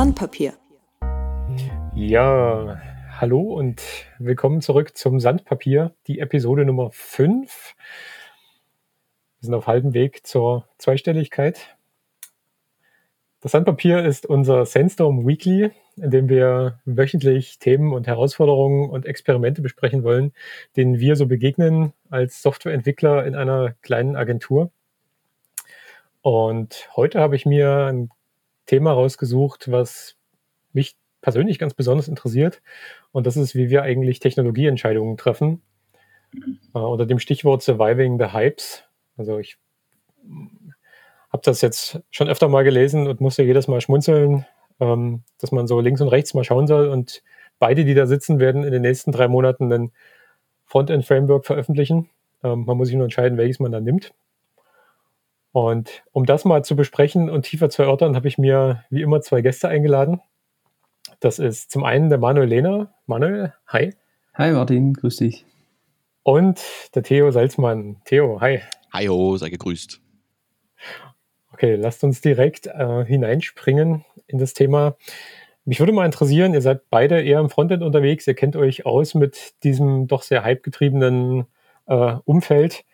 Sandpapier. Ja, hallo und willkommen zurück zum Sandpapier, die Episode Nummer 5. Wir sind auf halbem Weg zur Zweistelligkeit. Das Sandpapier ist unser Sandstorm Weekly, in dem wir wöchentlich Themen und Herausforderungen und Experimente besprechen wollen, denen wir so begegnen als Softwareentwickler in einer kleinen Agentur. Und heute habe ich mir ein Thema rausgesucht, was mich persönlich ganz besonders interessiert. Und das ist, wie wir eigentlich Technologieentscheidungen treffen. Äh, unter dem Stichwort Surviving the Hypes. Also ich habe das jetzt schon öfter mal gelesen und musste jedes Mal schmunzeln, ähm, dass man so links und rechts mal schauen soll. Und beide, die da sitzen, werden in den nächsten drei Monaten ein Frontend-Framework veröffentlichen. Ähm, man muss sich nur entscheiden, welches man dann nimmt. Und um das mal zu besprechen und tiefer zu erörtern, habe ich mir wie immer zwei Gäste eingeladen. Das ist zum einen der Manuel Lehner. Manuel, hi. Hi Martin, grüß dich. Und der Theo Salzmann. Theo, hi. Hi ho, sei gegrüßt. Okay, lasst uns direkt äh, hineinspringen in das Thema. Mich würde mal interessieren, ihr seid beide eher im Frontend unterwegs, ihr kennt euch aus mit diesem doch sehr hypegetriebenen äh, Umfeld.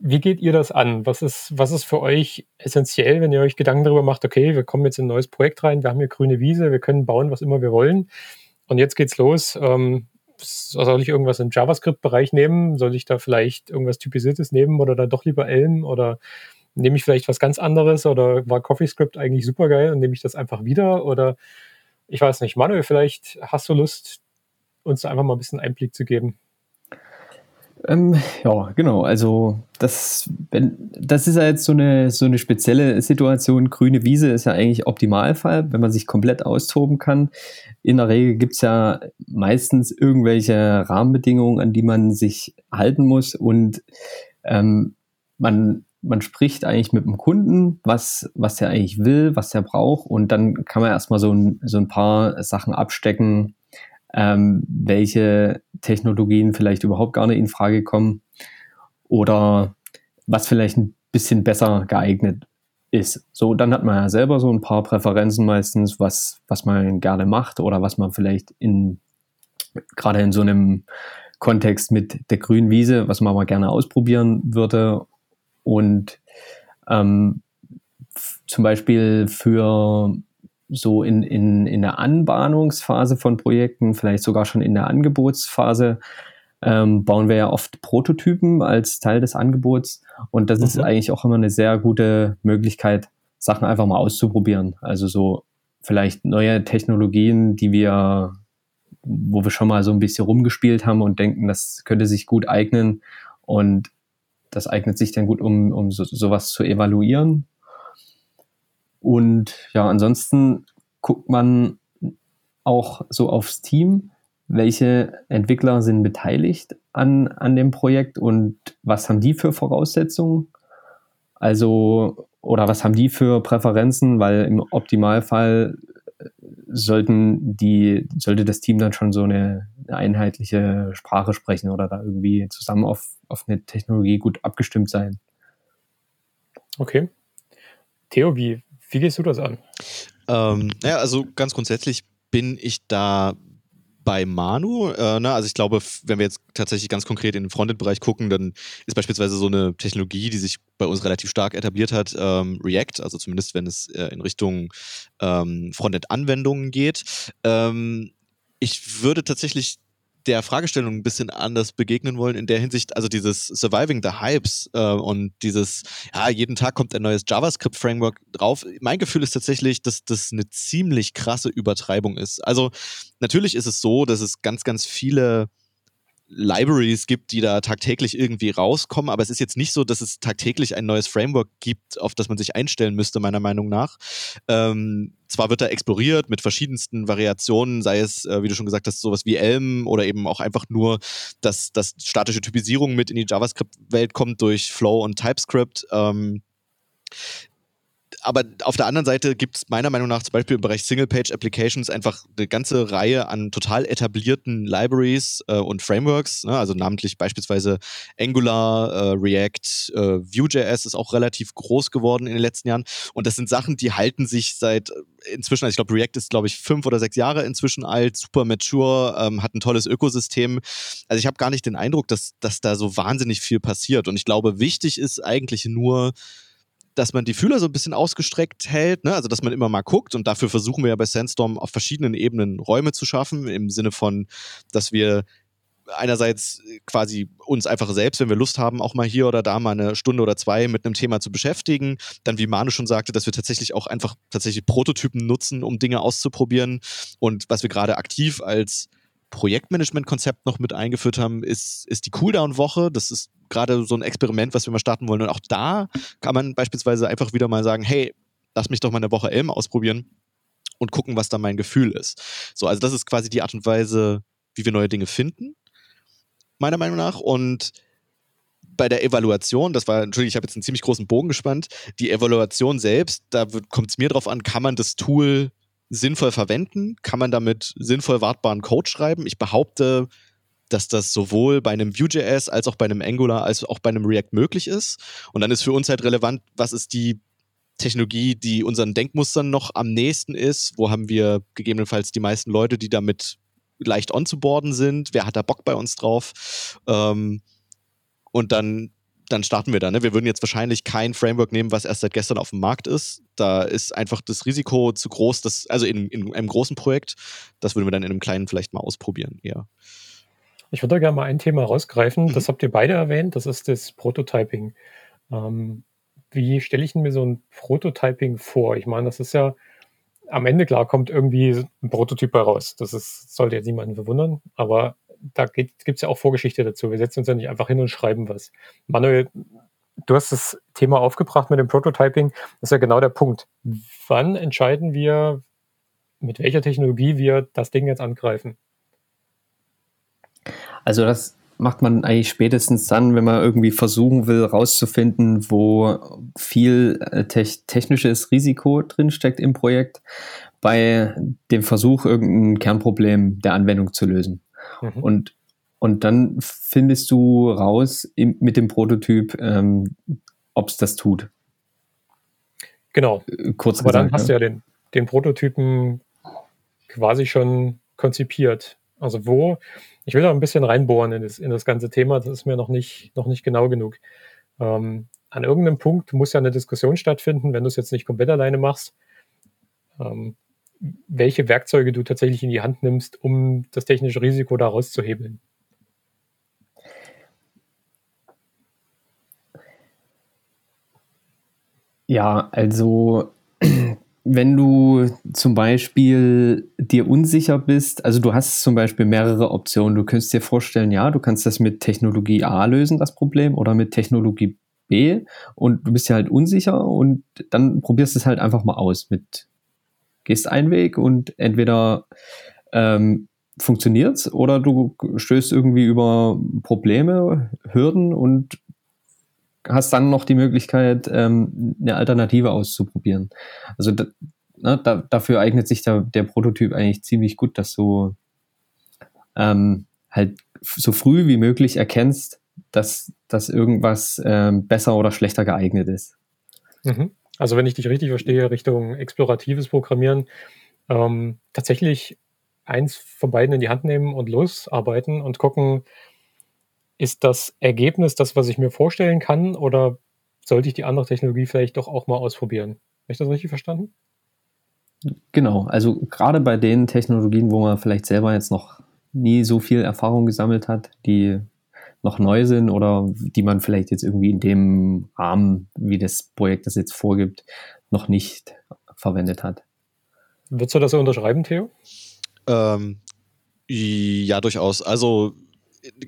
Wie geht ihr das an? Was ist, was ist für euch essentiell, wenn ihr euch Gedanken darüber macht, okay, wir kommen jetzt in ein neues Projekt rein, wir haben hier grüne Wiese, wir können bauen, was immer wir wollen. Und jetzt geht's los. Ähm, soll ich irgendwas im JavaScript-Bereich nehmen? Soll ich da vielleicht irgendwas Typisiertes nehmen oder dann doch lieber Elm? Oder nehme ich vielleicht was ganz anderes oder war CoffeeScript eigentlich super geil und nehme ich das einfach wieder oder ich weiß nicht, Manuel, vielleicht hast du Lust, uns da einfach mal ein bisschen Einblick zu geben. Ähm, ja, genau. Also das, wenn, das ist ja jetzt so eine, so eine spezielle Situation. Grüne Wiese ist ja eigentlich Optimalfall, wenn man sich komplett austoben kann. In der Regel gibt es ja meistens irgendwelche Rahmenbedingungen, an die man sich halten muss und ähm, man man spricht eigentlich mit dem Kunden, was, was er eigentlich will, was er braucht und dann kann man erstmal so ein, so ein paar Sachen abstecken, ähm, welche Technologien vielleicht überhaupt gar nicht in Frage kommen oder was vielleicht ein bisschen besser geeignet ist. So, dann hat man ja selber so ein paar Präferenzen meistens, was, was man gerne macht oder was man vielleicht in, gerade in so einem Kontext mit der grünen Wiese, was man mal gerne ausprobieren würde und ähm, zum Beispiel für so in, in, in der Anbahnungsphase von Projekten, vielleicht sogar schon in der Angebotsphase, ähm, bauen wir ja oft Prototypen als Teil des Angebots. Und das mhm. ist eigentlich auch immer eine sehr gute Möglichkeit, Sachen einfach mal auszuprobieren. Also so vielleicht neue Technologien, die wir, wo wir schon mal so ein bisschen rumgespielt haben und denken, das könnte sich gut eignen. Und das eignet sich dann gut, um, um so, sowas zu evaluieren. Und ja, ansonsten guckt man auch so aufs Team, welche Entwickler sind beteiligt an, an dem Projekt und was haben die für Voraussetzungen? Also, oder was haben die für Präferenzen? Weil im Optimalfall sollten die, sollte das Team dann schon so eine, eine einheitliche Sprache sprechen oder da irgendwie zusammen auf, auf eine Technologie gut abgestimmt sein. Okay. Theo, wie, wie gehst du das an? Ähm, naja, also ganz grundsätzlich bin ich da bei Manu. Äh, ne? Also ich glaube, wenn wir jetzt tatsächlich ganz konkret in den Frontend-Bereich gucken, dann ist beispielsweise so eine Technologie, die sich bei uns relativ stark etabliert hat, ähm, React, also zumindest wenn es äh, in Richtung ähm, Frontend-Anwendungen geht. Ähm, ich würde tatsächlich der Fragestellung ein bisschen anders begegnen wollen in der Hinsicht, also dieses Surviving the Hypes äh, und dieses, ja, jeden Tag kommt ein neues JavaScript-Framework drauf. Mein Gefühl ist tatsächlich, dass das eine ziemlich krasse Übertreibung ist. Also natürlich ist es so, dass es ganz, ganz viele Libraries gibt, die da tagtäglich irgendwie rauskommen, aber es ist jetzt nicht so, dass es tagtäglich ein neues Framework gibt, auf das man sich einstellen müsste, meiner Meinung nach. Ähm, zwar wird da exploriert mit verschiedensten Variationen, sei es, äh, wie du schon gesagt hast, sowas wie Elm oder eben auch einfach nur, dass, dass statische Typisierung mit in die JavaScript-Welt kommt durch Flow und TypeScript. Ähm, aber auf der anderen Seite gibt es meiner Meinung nach zum Beispiel im Bereich Single-Page-Applications einfach eine ganze Reihe an total etablierten Libraries äh, und Frameworks, ne? also namentlich beispielsweise Angular, äh, React, äh, Vue.js ist auch relativ groß geworden in den letzten Jahren. Und das sind Sachen, die halten sich seit äh, inzwischen, also ich glaube, React ist, glaube ich, fünf oder sechs Jahre inzwischen alt, super mature, ähm, hat ein tolles Ökosystem. Also ich habe gar nicht den Eindruck, dass, dass da so wahnsinnig viel passiert. Und ich glaube, wichtig ist eigentlich nur, dass man die Fühler so ein bisschen ausgestreckt hält, ne? also dass man immer mal guckt und dafür versuchen wir ja bei Sandstorm auf verschiedenen Ebenen Räume zu schaffen, im Sinne von, dass wir einerseits quasi uns einfach selbst, wenn wir Lust haben, auch mal hier oder da mal eine Stunde oder zwei mit einem Thema zu beschäftigen. Dann, wie Manu schon sagte, dass wir tatsächlich auch einfach tatsächlich Prototypen nutzen, um Dinge auszuprobieren. Und was wir gerade aktiv als Projektmanagement-Konzept noch mit eingeführt haben, ist, ist die Cooldown-Woche. Das ist gerade so ein Experiment, was wir mal starten wollen. Und auch da kann man beispielsweise einfach wieder mal sagen, hey, lass mich doch mal eine Woche Elm ausprobieren und gucken, was da mein Gefühl ist. So, also das ist quasi die Art und Weise, wie wir neue Dinge finden, meiner Meinung nach. Und bei der Evaluation, das war, Entschuldigung, ich habe jetzt einen ziemlich großen Bogen gespannt, die Evaluation selbst, da kommt es mir drauf an, kann man das Tool sinnvoll verwenden? Kann man damit sinnvoll wartbaren Code schreiben? Ich behaupte, dass das sowohl bei einem Vue.js als auch bei einem Angular als auch bei einem React möglich ist. Und dann ist für uns halt relevant, was ist die Technologie, die unseren Denkmustern noch am nächsten ist? Wo haben wir gegebenenfalls die meisten Leute, die damit leicht onzuboarden sind? Wer hat da Bock bei uns drauf? Ähm, und dann dann starten wir da. Ne? Wir würden jetzt wahrscheinlich kein Framework nehmen, was erst seit gestern auf dem Markt ist. Da ist einfach das Risiko zu groß, dass, also in, in einem großen Projekt, das würden wir dann in einem kleinen vielleicht mal ausprobieren, eher. Ich würde da gerne mal ein Thema rausgreifen, mhm. das habt ihr beide erwähnt, das ist das Prototyping. Ähm, wie stelle ich mir so ein Prototyping vor? Ich meine, das ist ja am Ende klar, kommt irgendwie ein Prototyp heraus. Das ist, sollte jetzt niemanden verwundern, aber da gibt es ja auch Vorgeschichte dazu. Wir setzen uns ja nicht einfach hin und schreiben was. Manuel, du hast das Thema aufgebracht mit dem Prototyping. Das ist ja genau der Punkt. Wann entscheiden wir, mit welcher Technologie wir das Ding jetzt angreifen? Also das macht man eigentlich spätestens dann, wenn man irgendwie versuchen will, rauszufinden, wo viel äh, te technisches Risiko drinsteckt im Projekt, bei dem Versuch, irgendein Kernproblem der Anwendung zu lösen. Mhm. Und, und dann findest du raus im, mit dem Prototyp, ähm, ob es das tut. Genau. Äh, kurz Aber gesagt, dann hast ja. du ja den, den Prototypen quasi schon konzipiert. Also wo, ich will da ein bisschen reinbohren in das, in das ganze Thema, das ist mir noch nicht, noch nicht genau genug. Ähm, an irgendeinem Punkt muss ja eine Diskussion stattfinden, wenn du es jetzt nicht komplett alleine machst. Ähm, welche Werkzeuge du tatsächlich in die Hand nimmst, um das technische Risiko da rauszuhebeln. Ja, also wenn du zum Beispiel dir unsicher bist, also du hast zum Beispiel mehrere Optionen. Du könntest dir vorstellen, ja, du kannst das mit Technologie A lösen, das Problem, oder mit Technologie B und du bist ja halt unsicher und dann probierst du es halt einfach mal aus mit gehst einen Weg und entweder ähm, funktioniert's oder du stößt irgendwie über Probleme, Hürden und hast dann noch die Möglichkeit, ähm, eine Alternative auszuprobieren. Also da, na, da, dafür eignet sich der, der Prototyp eigentlich ziemlich gut, dass du ähm, halt so früh wie möglich erkennst, dass, dass irgendwas ähm, besser oder schlechter geeignet ist. Mhm. Also wenn ich dich richtig verstehe, Richtung exploratives Programmieren, ähm, tatsächlich eins von beiden in die Hand nehmen und losarbeiten und gucken, ist das Ergebnis das, was ich mir vorstellen kann oder sollte ich die andere Technologie vielleicht doch auch mal ausprobieren? Habe ich das richtig verstanden? Genau, also gerade bei den Technologien, wo man vielleicht selber jetzt noch nie so viel Erfahrung gesammelt hat, die noch neu sind oder die man vielleicht jetzt irgendwie in dem Rahmen, wie das Projekt das jetzt vorgibt, noch nicht verwendet hat. Würdest du das so unterschreiben, Theo? Ähm, ja, durchaus. Also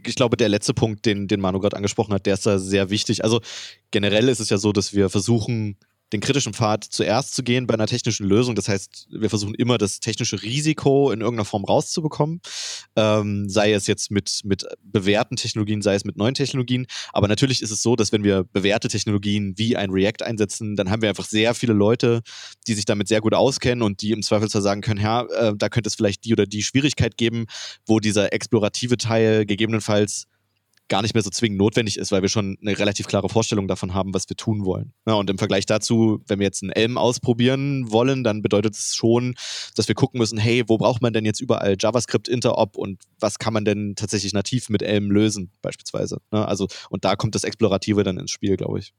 ich glaube, der letzte Punkt, den, den Manu gerade angesprochen hat, der ist da sehr wichtig. Also generell ist es ja so, dass wir versuchen, den kritischen Pfad zuerst zu gehen bei einer technischen Lösung. Das heißt, wir versuchen immer das technische Risiko in irgendeiner Form rauszubekommen. ähm, sei es jetzt mit, mit bewährten Technologien, sei es mit neuen Technologien. Aber natürlich ist es so, dass wenn wir bewährte Technologien wie ein React einsetzen, dann haben wir einfach sehr viele Leute, die sich damit sehr gut auskennen und die im Zweifelsfall sagen können, ja, äh, da könnte es vielleicht die oder die Schwierigkeit geben, wo dieser explorative Teil gegebenenfalls gar nicht mehr so zwingend notwendig ist, weil wir schon eine relativ klare Vorstellung davon haben, was wir tun wollen. Ja, und im Vergleich dazu, wenn wir jetzt einen Elm ausprobieren wollen, dann bedeutet es schon, dass wir gucken müssen, hey, wo braucht man denn jetzt überall JavaScript-Interop und was kann man denn tatsächlich nativ mit Elm lösen, beispielsweise. Ja, also, und da kommt das Explorative dann ins Spiel, glaube ich.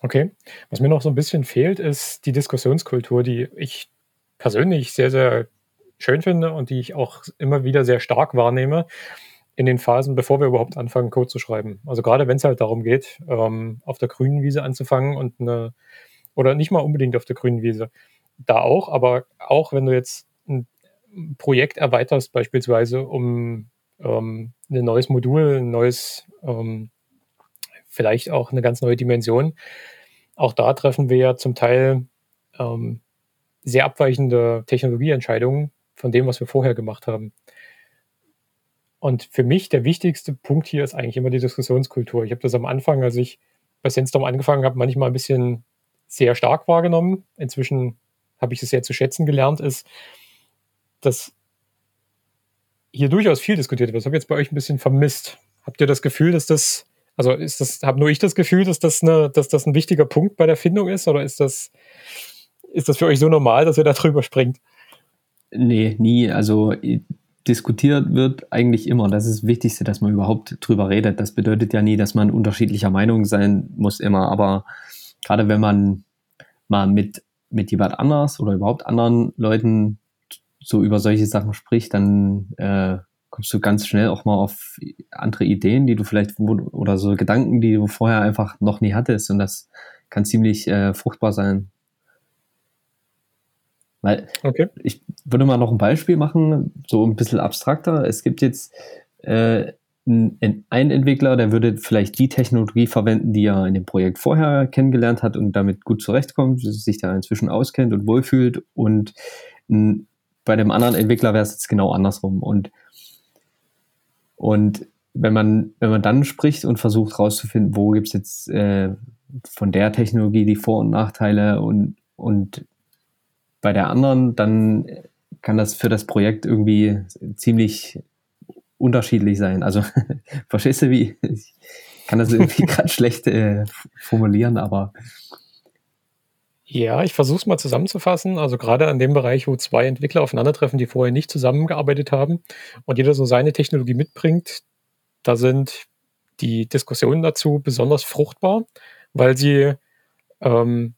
Okay. Was mir noch so ein bisschen fehlt, ist die Diskussionskultur, die ich persönlich sehr, sehr schön finde und die ich auch immer wieder sehr stark wahrnehme in den Phasen, bevor wir überhaupt anfangen, Code zu schreiben. Also gerade wenn es halt darum geht, ähm, auf der grünen Wiese anzufangen und eine, oder nicht mal unbedingt auf der grünen Wiese, da auch, aber auch wenn du jetzt ein Projekt erweiterst, beispielsweise um ähm, ein neues Modul, ein neues, ähm, vielleicht auch eine ganz neue Dimension, auch da treffen wir ja zum Teil ähm, sehr abweichende Technologieentscheidungen von dem, was wir vorher gemacht haben. Und für mich der wichtigste Punkt hier ist eigentlich immer die Diskussionskultur. Ich habe das am Anfang, als ich bei Sandstorm angefangen habe, manchmal ein bisschen sehr stark wahrgenommen. Inzwischen habe ich es sehr zu schätzen gelernt, ist, dass hier durchaus viel diskutiert wird. Das habe ich jetzt bei euch ein bisschen vermisst. Habt ihr das Gefühl, dass das, also ist das, habe nur ich das Gefühl, dass das, eine, dass das ein wichtiger Punkt bei der Findung ist oder ist das, ist das für euch so normal, dass ihr da drüber springt? Nee, nie. Also diskutiert wird eigentlich immer. Das ist das Wichtigste, dass man überhaupt drüber redet. Das bedeutet ja nie, dass man unterschiedlicher Meinung sein muss immer. Aber gerade wenn man mal mit, mit jemand anders oder überhaupt anderen Leuten so über solche Sachen spricht, dann äh, kommst du ganz schnell auch mal auf andere Ideen, die du vielleicht oder so Gedanken, die du vorher einfach noch nie hattest. Und das kann ziemlich äh, fruchtbar sein. Weil okay. ich würde mal noch ein Beispiel machen, so ein bisschen abstrakter. Es gibt jetzt äh, einen Entwickler, der würde vielleicht die Technologie verwenden, die er in dem Projekt vorher kennengelernt hat und damit gut zurechtkommt, sich da inzwischen auskennt und wohlfühlt. Und m, bei dem anderen Entwickler wäre es jetzt genau andersrum. Und, und wenn man, wenn man dann spricht und versucht herauszufinden, wo gibt es jetzt äh, von der Technologie die Vor- und Nachteile und, und bei der anderen, dann kann das für das Projekt irgendwie ziemlich unterschiedlich sein. Also verstehst du, wie ich kann das irgendwie gerade schlecht äh, formulieren, aber ja, ich versuche es mal zusammenzufassen. Also gerade an dem Bereich, wo zwei Entwickler aufeinandertreffen, die vorher nicht zusammengearbeitet haben und jeder so seine Technologie mitbringt, da sind die Diskussionen dazu besonders fruchtbar, weil sie ähm,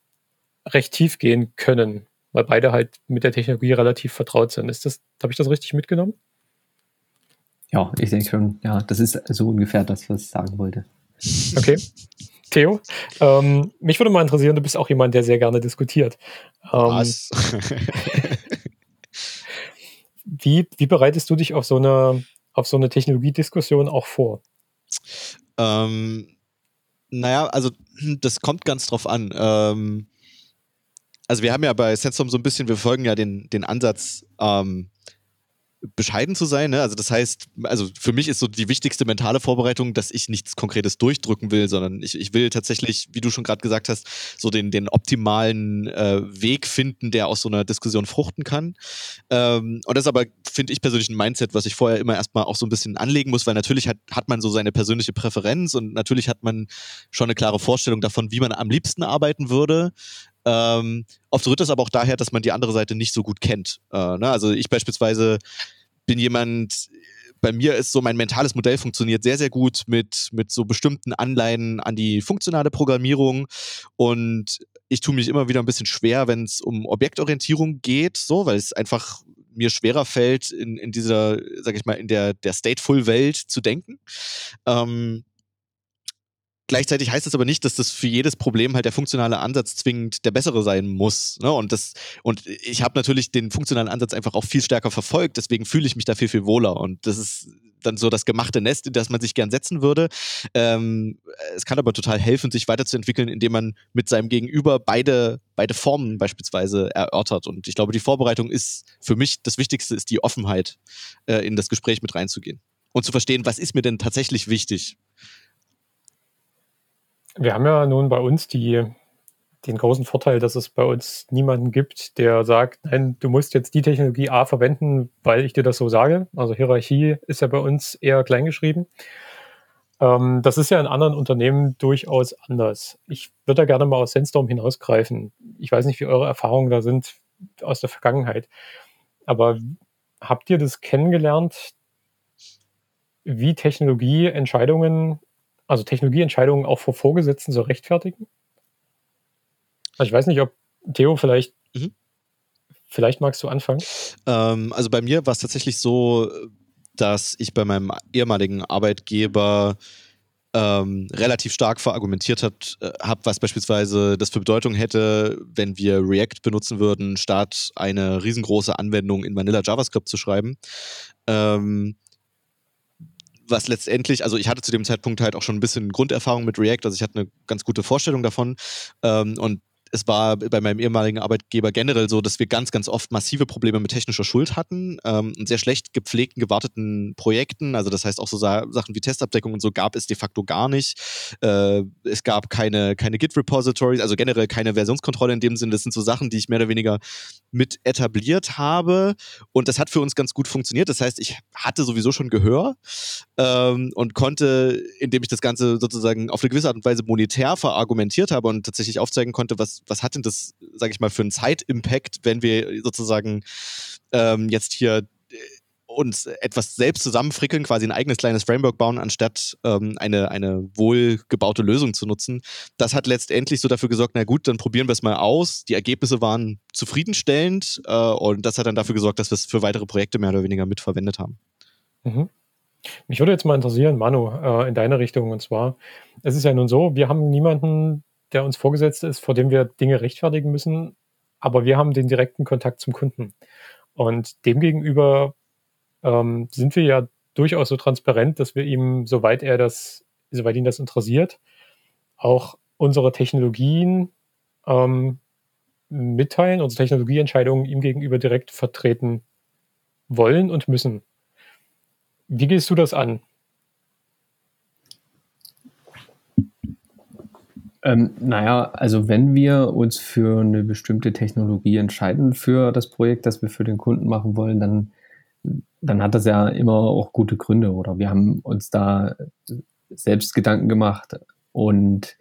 recht tief gehen können weil beide halt mit der Technologie relativ vertraut sind. Ist das, habe ich das richtig mitgenommen? Ja, ich denke schon. Ja, das ist so ungefähr das, was ich sagen wollte. Okay. Theo, ähm, mich würde mal interessieren, du bist auch jemand, der sehr gerne diskutiert. Ähm, was? wie, wie bereitest du dich auf so eine, auf so eine Technologiediskussion auch vor? Ähm, naja, also das kommt ganz drauf an. Ähm, also wir haben ja bei Sensum so ein bisschen, wir folgen ja den, den Ansatz, ähm, bescheiden zu sein. Ne? Also das heißt, also für mich ist so die wichtigste mentale Vorbereitung, dass ich nichts Konkretes durchdrücken will, sondern ich, ich will tatsächlich, wie du schon gerade gesagt hast, so den, den optimalen äh, Weg finden, der aus so einer Diskussion fruchten kann. Ähm, und das ist aber, finde ich persönlich, ein Mindset, was ich vorher immer erstmal auch so ein bisschen anlegen muss, weil natürlich hat, hat man so seine persönliche Präferenz und natürlich hat man schon eine klare Vorstellung davon, wie man am liebsten arbeiten würde. Ähm, oft rührt das aber auch daher, dass man die andere Seite nicht so gut kennt. Äh, ne? Also ich beispielsweise bin jemand, bei mir ist so mein mentales Modell funktioniert sehr, sehr gut mit, mit so bestimmten Anleihen an die funktionale Programmierung und ich tue mich immer wieder ein bisschen schwer, wenn es um Objektorientierung geht, so, weil es einfach mir schwerer fällt, in, in dieser, sag ich mal, in der, der Stateful-Welt zu denken. Ähm, Gleichzeitig heißt es aber nicht, dass das für jedes Problem halt der funktionale Ansatz zwingend der bessere sein muss. Ne? Und, das, und ich habe natürlich den funktionalen Ansatz einfach auch viel stärker verfolgt, deswegen fühle ich mich da viel, viel wohler. Und das ist dann so das gemachte Nest, in das man sich gern setzen würde. Ähm, es kann aber total helfen, sich weiterzuentwickeln, indem man mit seinem Gegenüber beide, beide Formen beispielsweise erörtert. Und ich glaube, die Vorbereitung ist für mich das Wichtigste, ist die Offenheit, äh, in das Gespräch mit reinzugehen und zu verstehen, was ist mir denn tatsächlich wichtig. Wir haben ja nun bei uns die den großen Vorteil, dass es bei uns niemanden gibt, der sagt, nein, du musst jetzt die Technologie A verwenden, weil ich dir das so sage. Also Hierarchie ist ja bei uns eher kleingeschrieben. Ähm, das ist ja in anderen Unternehmen durchaus anders. Ich würde da gerne mal aus Sandstorm hinausgreifen. Ich weiß nicht, wie eure Erfahrungen da sind aus der Vergangenheit. Aber habt ihr das kennengelernt, wie Technologieentscheidungen, also Technologieentscheidungen auch vor Vorgesetzten so rechtfertigen? Also ich weiß nicht, ob Theo vielleicht, mhm. vielleicht magst du anfangen. Ähm, also bei mir war es tatsächlich so, dass ich bei meinem ehemaligen Arbeitgeber ähm, relativ stark verargumentiert äh, habe, was beispielsweise das für Bedeutung hätte, wenn wir React benutzen würden, statt eine riesengroße Anwendung in Vanilla JavaScript zu schreiben. Ähm, was letztendlich, also ich hatte zu dem Zeitpunkt halt auch schon ein bisschen Grunderfahrung mit React, also ich hatte eine ganz gute Vorstellung davon. Ähm, und es war bei meinem ehemaligen Arbeitgeber generell so, dass wir ganz, ganz oft massive Probleme mit technischer Schuld hatten ähm, sehr schlecht gepflegten, gewarteten Projekten. Also das heißt auch so Sa Sachen wie Testabdeckung und so gab es de facto gar nicht. Äh, es gab keine, keine Git-Repositories, also generell keine Versionskontrolle in dem Sinne. Das sind so Sachen, die ich mehr oder weniger mit etabliert habe und das hat für uns ganz gut funktioniert. Das heißt, ich hatte sowieso schon Gehör ähm, und konnte, indem ich das Ganze sozusagen auf eine gewisse Art und Weise monetär verargumentiert habe und tatsächlich aufzeigen konnte, was was, hat denn das, sage ich mal, für einen Zeitimpact, wenn wir sozusagen ähm, jetzt hier äh, uns etwas selbst zusammenfrickeln, quasi ein eigenes kleines Framework bauen, anstatt ähm, eine, eine wohlgebaute Lösung zu nutzen. Das hat letztendlich so dafür gesorgt, na gut, dann probieren wir es mal aus. Die Ergebnisse waren zufriedenstellend äh, und das hat dann dafür gesorgt, dass wir es für weitere Projekte mehr oder weniger mitverwendet haben. Mhm. Mich würde jetzt mal interessieren, Manu, äh, in deine Richtung. Und zwar, es ist ja nun so, wir haben niemanden, der uns vorgesetzt ist, vor dem wir Dinge rechtfertigen müssen, aber wir haben den direkten Kontakt zum Kunden. Und demgegenüber ähm, sind wir ja durchaus so transparent, dass wir ihm, soweit er das, soweit ihn das interessiert, auch unsere Technologien ähm, mitteilen, unsere Technologieentscheidungen ihm gegenüber direkt vertreten wollen und müssen. Wie gehst du das an? Ähm, naja, also wenn wir uns für eine bestimmte Technologie entscheiden für das Projekt, das wir für den Kunden machen wollen, dann, dann hat das ja immer auch gute Gründe oder wir haben uns da selbst Gedanken gemacht und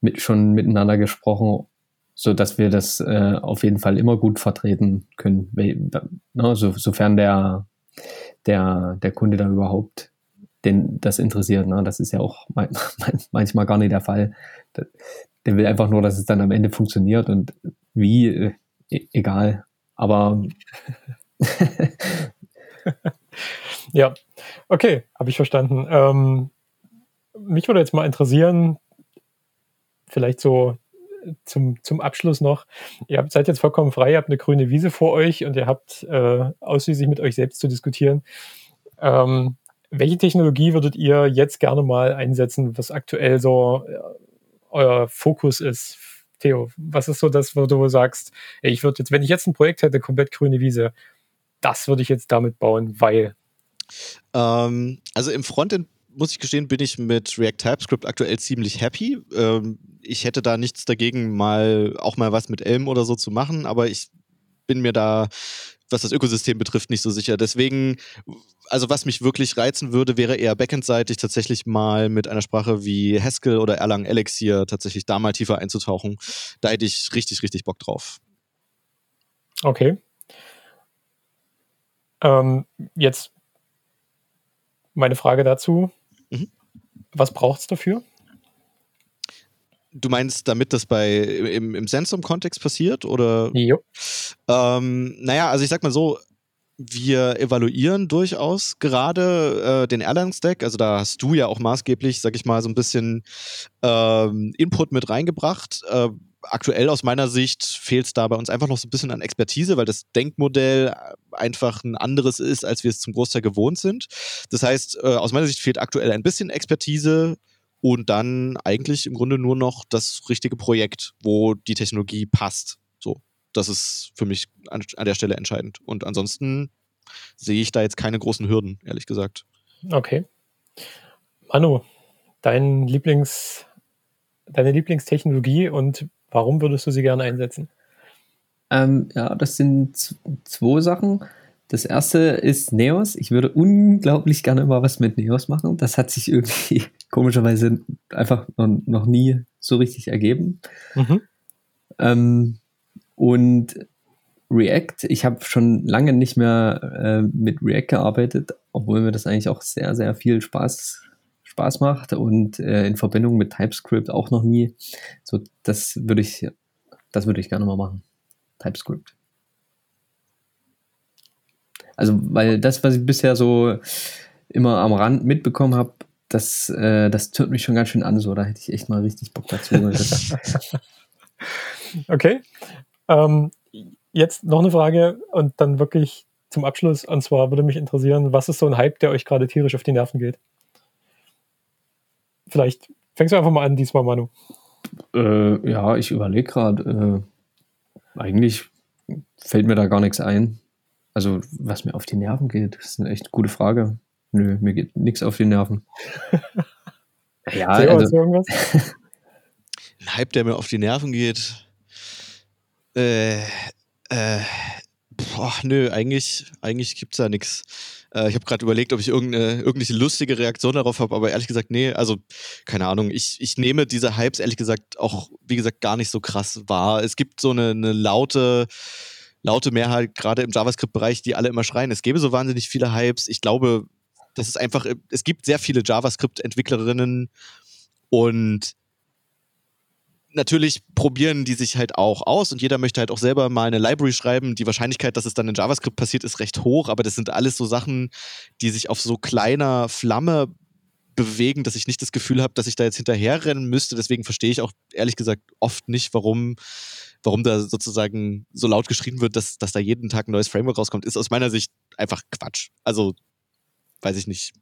mit, schon miteinander gesprochen, so dass wir das äh, auf jeden Fall immer gut vertreten können, ne, so, sofern der, der, der Kunde da überhaupt den das interessiert. Ne? Das ist ja auch manchmal gar nicht der Fall. Der will einfach nur, dass es dann am Ende funktioniert und wie, äh, e-, egal. Aber ja, okay, habe ich verstanden. Ähm, mich würde jetzt mal interessieren, vielleicht so zum, zum Abschluss noch. Ihr habt, seid jetzt vollkommen frei, ihr habt eine grüne Wiese vor euch und ihr habt äh, ausschließlich mit euch selbst zu diskutieren. Ähm, welche Technologie würdet ihr jetzt gerne mal einsetzen, was aktuell so äh, euer Fokus ist? Theo, was ist so das, wo du sagst, ey, ich würde jetzt, wenn ich jetzt ein Projekt hätte, komplett grüne Wiese, das würde ich jetzt damit bauen, weil? Ähm, also im Frontend muss ich gestehen, bin ich mit React TypeScript aktuell ziemlich happy. Ähm, ich hätte da nichts dagegen, mal auch mal was mit Elm oder so zu machen, aber ich bin mir da was das Ökosystem betrifft, nicht so sicher. Deswegen, also was mich wirklich reizen würde, wäre eher backendseitig tatsächlich mal mit einer Sprache wie Haskell oder Erlang Elixir tatsächlich da mal tiefer einzutauchen. Da hätte ich richtig, richtig Bock drauf. Okay. Ähm, jetzt meine Frage dazu. Mhm. Was braucht es dafür? Du meinst, damit das bei im, im Sensum-Kontext passiert? Oder? Jo. Ähm, naja, also ich sag mal so, wir evaluieren durchaus gerade äh, den Erlang-Stack. Also da hast du ja auch maßgeblich, sag ich mal, so ein bisschen ähm, Input mit reingebracht. Äh, aktuell aus meiner Sicht fehlt es da bei uns einfach noch so ein bisschen an Expertise, weil das Denkmodell einfach ein anderes ist, als wir es zum Großteil gewohnt sind. Das heißt, äh, aus meiner Sicht fehlt aktuell ein bisschen Expertise und dann eigentlich im Grunde nur noch das richtige Projekt, wo die Technologie passt. So, das ist für mich an, an der Stelle entscheidend. Und ansonsten sehe ich da jetzt keine großen Hürden, ehrlich gesagt. Okay. Manu, dein Lieblings, deine Lieblingstechnologie und warum würdest du sie gerne einsetzen? Ähm, ja, das sind zwei Sachen. Das erste ist Neos. Ich würde unglaublich gerne mal was mit Neos machen. Das hat sich irgendwie komischerweise einfach noch nie so richtig ergeben. Mhm. Ähm, und React, ich habe schon lange nicht mehr äh, mit React gearbeitet, obwohl mir das eigentlich auch sehr, sehr viel Spaß, Spaß macht und äh, in Verbindung mit TypeScript auch noch nie. So, das würde ich, das würde ich gerne mal machen. TypeScript. Also, weil das, was ich bisher so immer am Rand mitbekommen habe, das, äh, das tut mich schon ganz schön an. So, da hätte ich echt mal richtig Bock dazu. okay. Ähm, jetzt noch eine Frage und dann wirklich zum Abschluss. Und zwar würde mich interessieren, was ist so ein Hype, der euch gerade tierisch auf die Nerven geht? Vielleicht fängst du einfach mal an diesmal, Manu. Äh, ja, ich überlege gerade. Äh, eigentlich fällt mir da gar nichts ein. Also, was mir auf die Nerven geht, ist eine echt gute Frage. Nö, mir geht nichts auf die Nerven. ja, also, irgendwas? ein Hype, der mir auf die Nerven geht. Äh, äh, boah, nö, eigentlich, eigentlich gibt es da nichts. Äh, ich habe gerade überlegt, ob ich irgendeine, irgendeine lustige Reaktion darauf habe, aber ehrlich gesagt, nee, also keine Ahnung. Ich, ich nehme diese Hypes ehrlich gesagt auch, wie gesagt, gar nicht so krass wahr. Es gibt so eine, eine laute, laute Mehrheit, gerade im JavaScript-Bereich, die alle immer schreien, es gäbe so wahnsinnig viele Hypes. Ich glaube, das ist einfach, es gibt sehr viele JavaScript-Entwicklerinnen und natürlich probieren die sich halt auch aus und jeder möchte halt auch selber mal eine Library schreiben. Die Wahrscheinlichkeit, dass es dann in JavaScript passiert, ist recht hoch, aber das sind alles so Sachen, die sich auf so kleiner Flamme bewegen, dass ich nicht das Gefühl habe, dass ich da jetzt hinterherrennen müsste. Deswegen verstehe ich auch ehrlich gesagt oft nicht, warum, warum da sozusagen so laut geschrieben wird, dass, dass da jeden Tag ein neues Framework rauskommt, ist aus meiner Sicht einfach Quatsch. Also, weiß ich nicht.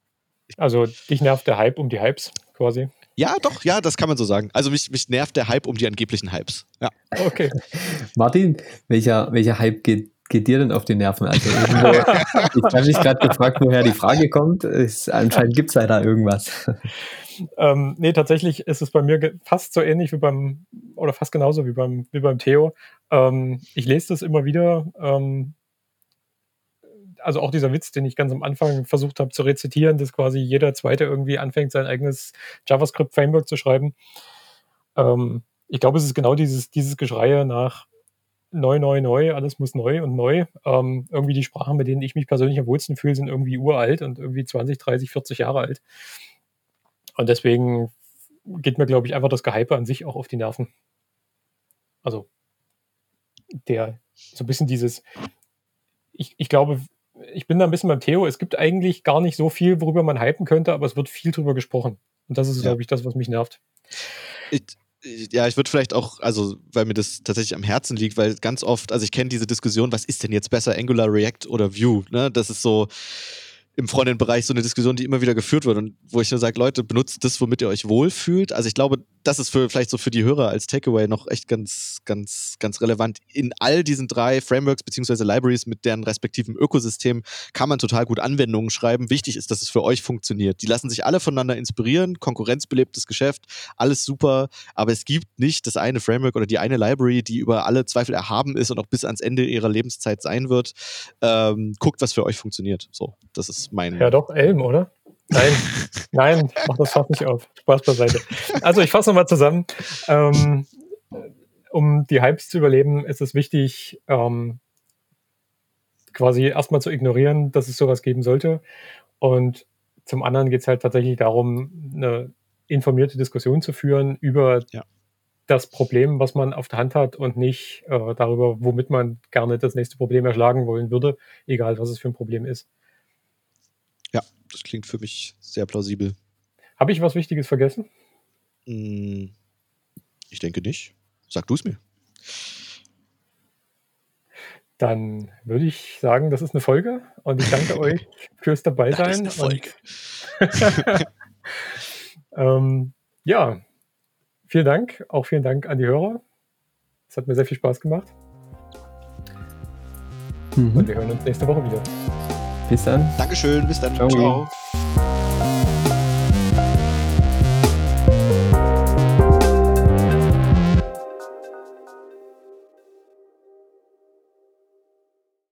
Also, dich nervt der Hype um die Hypes quasi. Ja, doch, ja, das kann man so sagen. Also mich, mich nervt der Hype um die angeblichen Hypes. Ja. Okay. Martin, welcher, welcher Hype geht, geht dir denn auf die Nerven? Also irgendwo, ich habe mich gerade gefragt, woher die Frage kommt. Es, anscheinend gibt es leider irgendwas. Ähm, nee, tatsächlich ist es bei mir fast so ähnlich wie beim, oder fast genauso wie beim, wie beim Theo. Ähm, ich lese das immer wieder. Ähm, also auch dieser Witz, den ich ganz am Anfang versucht habe zu rezitieren, dass quasi jeder Zweite irgendwie anfängt, sein eigenes JavaScript-Framework zu schreiben. Ähm, ich glaube, es ist genau dieses, dieses Geschreie nach neu, neu, neu, alles muss neu und neu. Ähm, irgendwie die Sprachen, mit denen ich mich persönlich am wohlsten fühle, sind irgendwie uralt und irgendwie 20, 30, 40 Jahre alt. Und deswegen geht mir, glaube ich, einfach das Gehype an sich auch auf die Nerven. Also der so ein bisschen dieses, ich, ich glaube, ich bin da ein bisschen beim Theo. Es gibt eigentlich gar nicht so viel, worüber man hypen könnte, aber es wird viel drüber gesprochen. Und das ist, ja. glaube ich, das, was mich nervt. Ich, ja, ich würde vielleicht auch, also weil mir das tatsächlich am Herzen liegt, weil ganz oft, also ich kenne diese Diskussion, was ist denn jetzt besser, Angular, React oder Vue? Ne? Das ist so, im Freundin-Bereich so eine Diskussion, die immer wieder geführt wird und wo ich nur sage, Leute, benutzt das, womit ihr euch wohlfühlt. Also ich glaube, das ist für, vielleicht so für die Hörer als Takeaway noch echt ganz, ganz, ganz relevant. In all diesen drei Frameworks beziehungsweise Libraries mit deren respektiven Ökosystem kann man total gut Anwendungen schreiben. Wichtig ist, dass es für euch funktioniert. Die lassen sich alle voneinander inspirieren, konkurrenzbelebtes Geschäft, alles super, aber es gibt nicht das eine Framework oder die eine Library, die über alle Zweifel erhaben ist und auch bis ans Ende ihrer Lebenszeit sein wird. Ähm, guckt, was für euch funktioniert. So, das ist mein. Ja, doch, Elm, oder? Nein, nein, mach das Fach nicht auf. Spaß beiseite. Also, ich fasse nochmal zusammen. Ähm, um die Hypes zu überleben, ist es wichtig, ähm, quasi erstmal zu ignorieren, dass es sowas geben sollte. Und zum anderen geht es halt tatsächlich darum, eine informierte Diskussion zu führen über ja. das Problem, was man auf der Hand hat und nicht äh, darüber, womit man gerne das nächste Problem erschlagen wollen würde, egal was es für ein Problem ist. Das klingt für mich sehr plausibel. Habe ich was Wichtiges vergessen? Hm, ich denke nicht. sag du es mir. Dann würde ich sagen, das ist eine Folge und ich danke euch fürs Dabeisein. Das ist eine Folge. ähm, ja, vielen Dank. Auch vielen Dank an die Hörer. Es hat mir sehr viel Spaß gemacht. Mhm. Und wir hören uns nächste Woche wieder. Bis dann. Dankeschön. Bis dann. Ciao. Ciao.